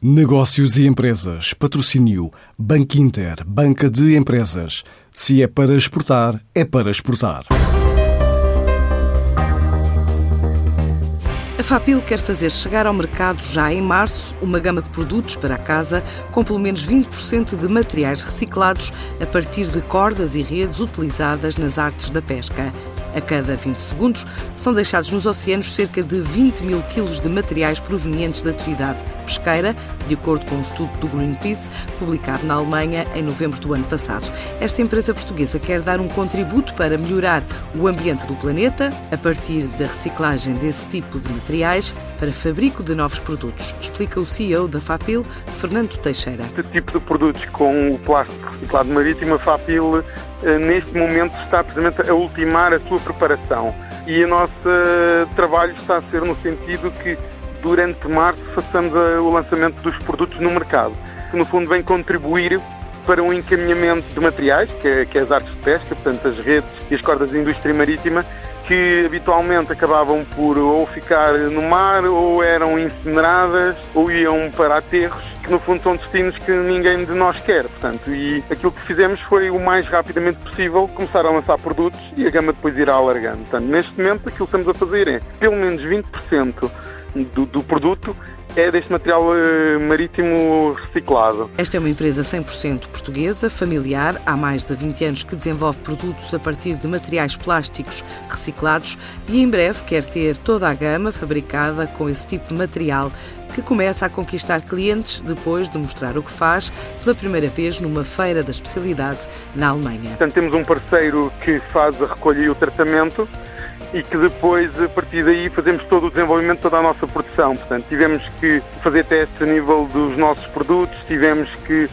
Negócios e Empresas, patrocínio Banco Inter, Banca de Empresas. Se é para exportar, é para exportar. A Fapil quer fazer chegar ao mercado já em março uma gama de produtos para a casa com pelo menos 20% de materiais reciclados a partir de cordas e redes utilizadas nas artes da pesca. A cada 20 segundos são deixados nos oceanos cerca de 20 mil quilos de materiais provenientes da atividade pesqueira, de acordo com um estudo do Greenpeace publicado na Alemanha em novembro do ano passado. Esta empresa portuguesa quer dar um contributo para melhorar o ambiente do planeta a partir da reciclagem desse tipo de materiais para fabrico de novos produtos, explica o CEO da FAPIL, Fernando Teixeira. Este tipo de produtos com o plástico reciclado marítimo, a FAPIL eh, neste momento está precisamente a ultimar a sua preparação e o nosso eh, trabalho está a ser no sentido que durante março façamos o lançamento dos produtos no mercado, que no fundo vem contribuir para um encaminhamento de materiais, que é, que é as artes de pesca, portanto as redes e as cordas da indústria marítima, que habitualmente acabavam por ou ficar no mar, ou eram incineradas, ou iam para aterros, que no fundo são destinos que ninguém de nós quer. Portanto, e aquilo que fizemos foi o mais rapidamente possível começar a lançar produtos e a gama depois irá alargando. Portanto, neste momento aquilo que estamos a fazer é pelo menos 20% do, do produto é deste material uh, marítimo reciclado. Esta é uma empresa 100% portuguesa, familiar, há mais de 20 anos que desenvolve produtos a partir de materiais plásticos reciclados e em breve quer ter toda a gama fabricada com esse tipo de material que começa a conquistar clientes depois de mostrar o que faz pela primeira vez numa feira da especialidade na Alemanha. Portanto, temos um parceiro que faz a recolha e o tratamento e que depois, a partir daí, fazemos todo o desenvolvimento, toda a nossa produção. Portanto, tivemos que fazer testes a nível dos nossos produtos, tivemos que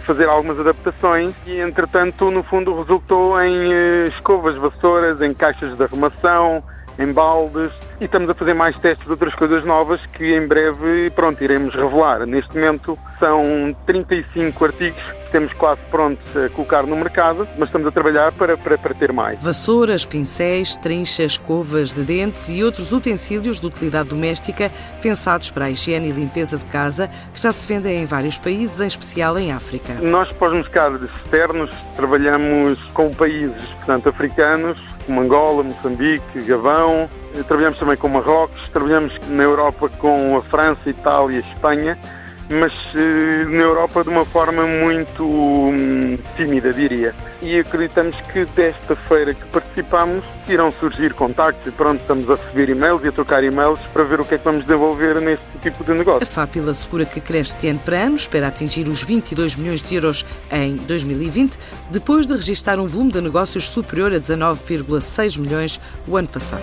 fazer algumas adaptações e, entretanto, no fundo, resultou em eh, escovas, vassouras, em caixas de arrumação, em baldes e estamos a fazer mais testes de outras coisas novas que em breve, pronto, iremos revelar. Neste momento são 35 artigos que temos quase prontos a colocar no mercado, mas estamos a trabalhar para, para, para ter mais. Vassouras, pincéis, trinchas, escovas de dentes e outros utensílios de utilidade doméstica pensados para a higiene e limpeza de casa que já se vendem em vários países, em especial em África. Nós, para os mercados externos, trabalhamos com países, portanto, africanos, como Angola, Moçambique, Gabão. Trabalhamos também com Marrocos, trabalhamos na Europa com a França, Itália, Espanha mas eh, na Europa de uma forma muito hum, tímida, diria. E acreditamos que desta feira que participamos irão surgir contactos e pronto, estamos a receber e-mails e a trocar e-mails para ver o que é que vamos desenvolver neste tipo de negócio. A FAPIL assegura que cresce de ano para ano, espera atingir os 22 milhões de euros em 2020, depois de registrar um volume de negócios superior a 19,6 milhões o ano passado.